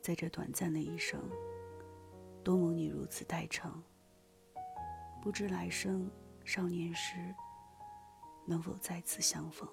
在这短暂的一生多蒙你如此待诚。不知来生少年时能否再次相逢？